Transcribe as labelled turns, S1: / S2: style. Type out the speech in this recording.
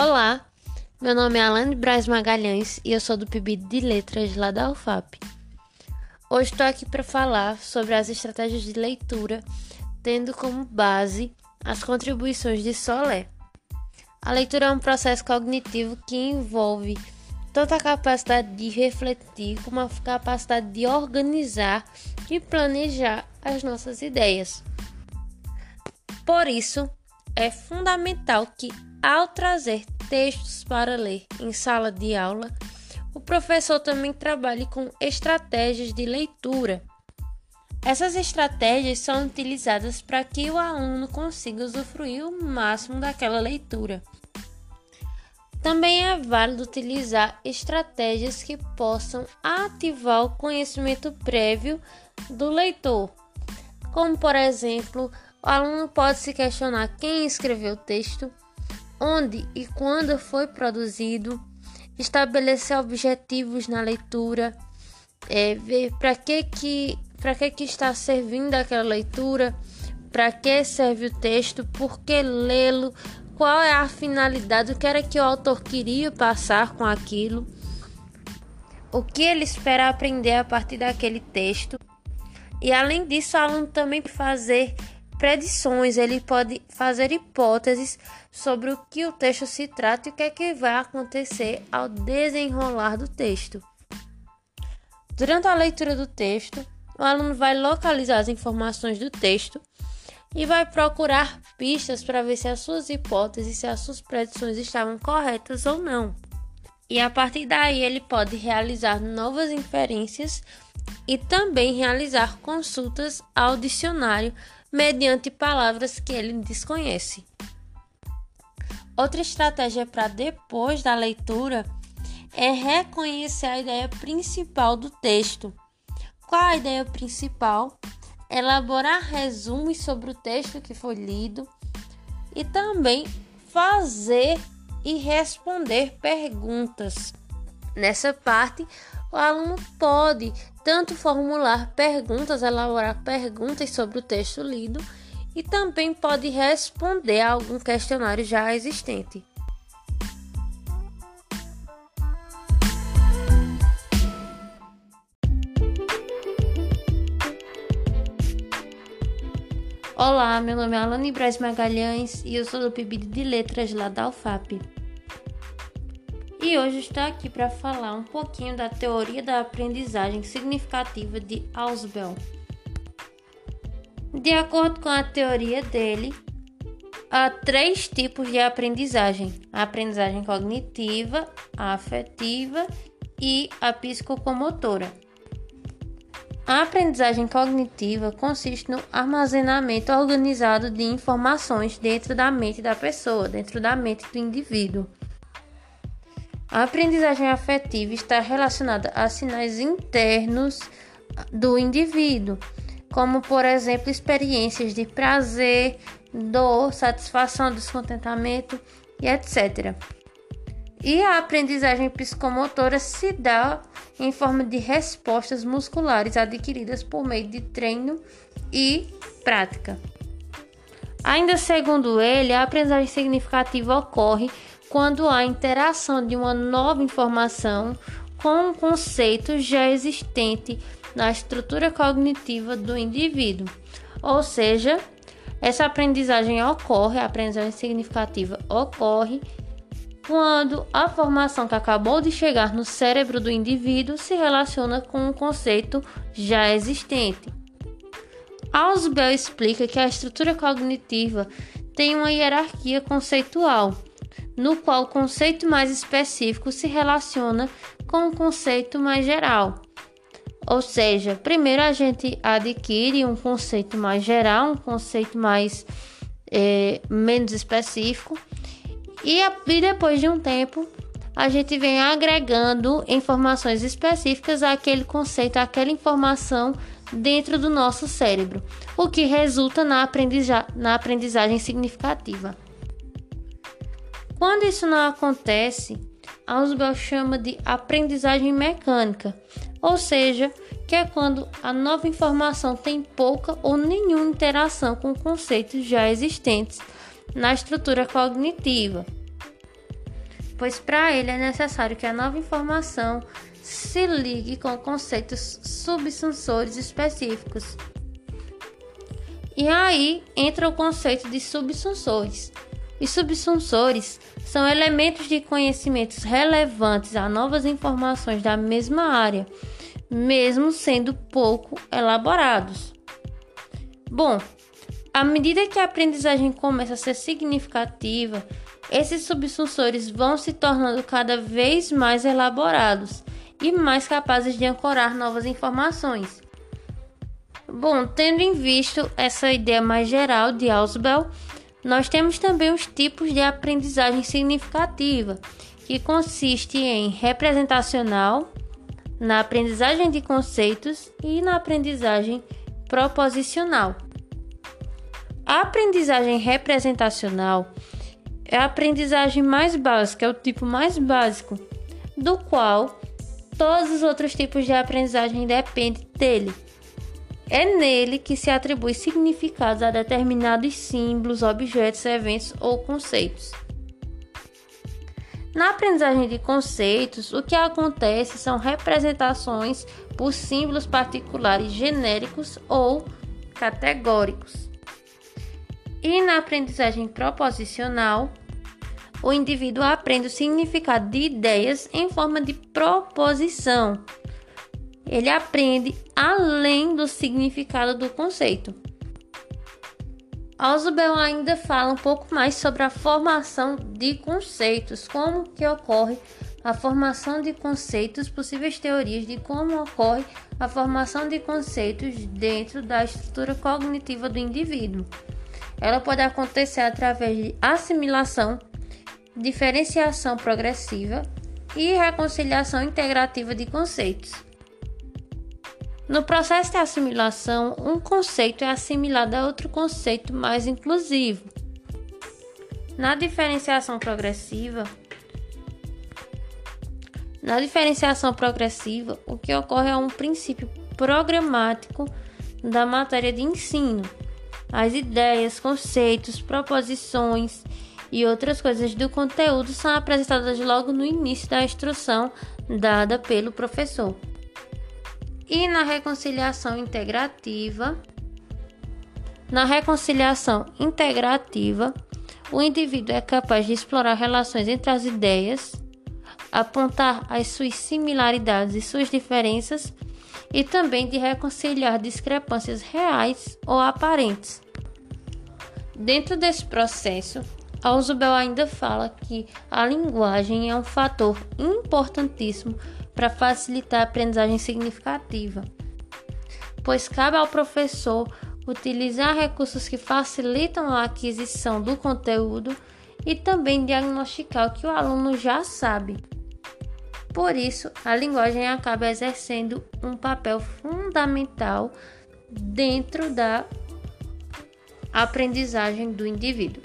S1: Olá, meu nome é Alane Braz Magalhães e eu sou do PIB de Letras lá da UFAP. Hoje estou aqui para falar sobre as estratégias de leitura, tendo como base as contribuições de Solé. A leitura é um processo cognitivo que envolve tanto a capacidade de refletir como a capacidade de organizar e planejar as nossas ideias. Por isso, é fundamental que, ao trazer textos para ler em sala de aula, o professor também trabalhe com estratégias de leitura. Essas estratégias são utilizadas para que o aluno consiga usufruir o máximo daquela leitura. Também é válido utilizar estratégias que possam ativar o conhecimento prévio do leitor, como por exemplo o aluno pode se questionar quem escreveu o texto, onde e quando foi produzido, estabelecer objetivos na leitura, é, ver para que, que, que, que está servindo aquela leitura, para que serve o texto, por que lê-lo, qual é a finalidade, o que era que o autor queria passar com aquilo, o que ele espera aprender a partir daquele texto. E além disso, o aluno também fazer predições, ele pode fazer hipóteses sobre o que o texto se trata e o que é que vai acontecer ao desenrolar do texto. Durante a leitura do texto, o aluno vai localizar as informações do texto e vai procurar pistas para ver se as suas hipóteses, se as suas predições estavam corretas ou não. E a partir daí ele pode realizar novas inferências e também realizar consultas ao dicionário mediante palavras que ele desconhece. Outra estratégia para depois da leitura é reconhecer a ideia principal do texto. Qual a ideia principal? Elaborar resumos sobre o texto que foi lido e também fazer e responder perguntas. Nessa parte, o aluno pode tanto formular perguntas, elaborar perguntas sobre o texto lido e também pode responder a algum questionário já existente. Olá, meu nome é Alane Braz Magalhães e eu sou do PIB de Letras lá da UFAP. E hoje estou aqui para falar um pouquinho da teoria da aprendizagem significativa de Ausubel. De acordo com a teoria dele, há três tipos de aprendizagem: a aprendizagem cognitiva, a afetiva e a psicomotora. A aprendizagem cognitiva consiste no armazenamento organizado de informações dentro da mente da pessoa, dentro da mente do indivíduo. A aprendizagem afetiva está relacionada a sinais internos do indivíduo, como, por exemplo, experiências de prazer, dor, satisfação, descontentamento e etc. E a aprendizagem psicomotora se dá em forma de respostas musculares adquiridas por meio de treino e prática. Ainda segundo ele, a aprendizagem significativa ocorre quando há interação de uma nova informação com um conceito já existente na estrutura cognitiva do indivíduo. Ou seja, essa aprendizagem ocorre, a aprendizagem significativa ocorre quando a formação que acabou de chegar no cérebro do indivíduo se relaciona com um conceito já existente. Ausubel explica que a estrutura cognitiva tem uma hierarquia conceitual no qual o conceito mais específico se relaciona com o conceito mais geral. Ou seja, primeiro a gente adquire um conceito mais geral, um conceito mais é, menos específico, e, a, e depois de um tempo a gente vem agregando informações específicas àquele conceito, àquela informação dentro do nosso cérebro, o que resulta na, aprendiza na aprendizagem significativa. Quando isso não acontece, Ausubel chama de aprendizagem mecânica, ou seja, que é quando a nova informação tem pouca ou nenhuma interação com conceitos já existentes na estrutura cognitiva. pois para ele é necessário que a nova informação se ligue com conceitos subsensores específicos. E aí entra o conceito de subsensores. Os subsensores são elementos de conhecimentos relevantes a novas informações da mesma área, mesmo sendo pouco elaborados. Bom, à medida que a aprendizagem começa a ser significativa, esses subsensores vão se tornando cada vez mais elaborados e mais capazes de ancorar novas informações. Bom, tendo em vista essa ideia mais geral de Ausubel, nós temos também os tipos de aprendizagem significativa, que consiste em representacional, na aprendizagem de conceitos e na aprendizagem proposicional. A aprendizagem representacional é a aprendizagem mais básica, é o tipo mais básico, do qual todos os outros tipos de aprendizagem dependem dele. É nele que se atribui significados a determinados símbolos, objetos, eventos ou conceitos. Na aprendizagem de conceitos, o que acontece são representações por símbolos particulares genéricos ou categóricos. E na aprendizagem proposicional, o indivíduo aprende o significado de ideias em forma de proposição, ele aprende além do significado do conceito. Ausubel ainda fala um pouco mais sobre a formação de conceitos, como que ocorre a formação de conceitos, possíveis teorias de como ocorre a formação de conceitos dentro da estrutura cognitiva do indivíduo. Ela pode acontecer através de assimilação, diferenciação progressiva e reconciliação integrativa de conceitos. No processo de assimilação, um conceito é assimilado a outro conceito mais inclusivo. Na diferenciação progressiva, na diferenciação progressiva, o que ocorre é um princípio programático da matéria de ensino. As ideias, conceitos, proposições e outras coisas do conteúdo são apresentadas logo no início da instrução dada pelo professor. E na reconciliação integrativa, na reconciliação integrativa, o indivíduo é capaz de explorar relações entre as ideias, apontar as suas similaridades e suas diferenças e também de reconciliar discrepâncias reais ou aparentes. Dentro desse processo, Ausubel ainda fala que a linguagem é um fator importantíssimo para facilitar a aprendizagem significativa, pois cabe ao professor utilizar recursos que facilitam a aquisição do conteúdo e também diagnosticar o que o aluno já sabe. Por isso, a linguagem acaba exercendo um papel fundamental dentro da aprendizagem do indivíduo.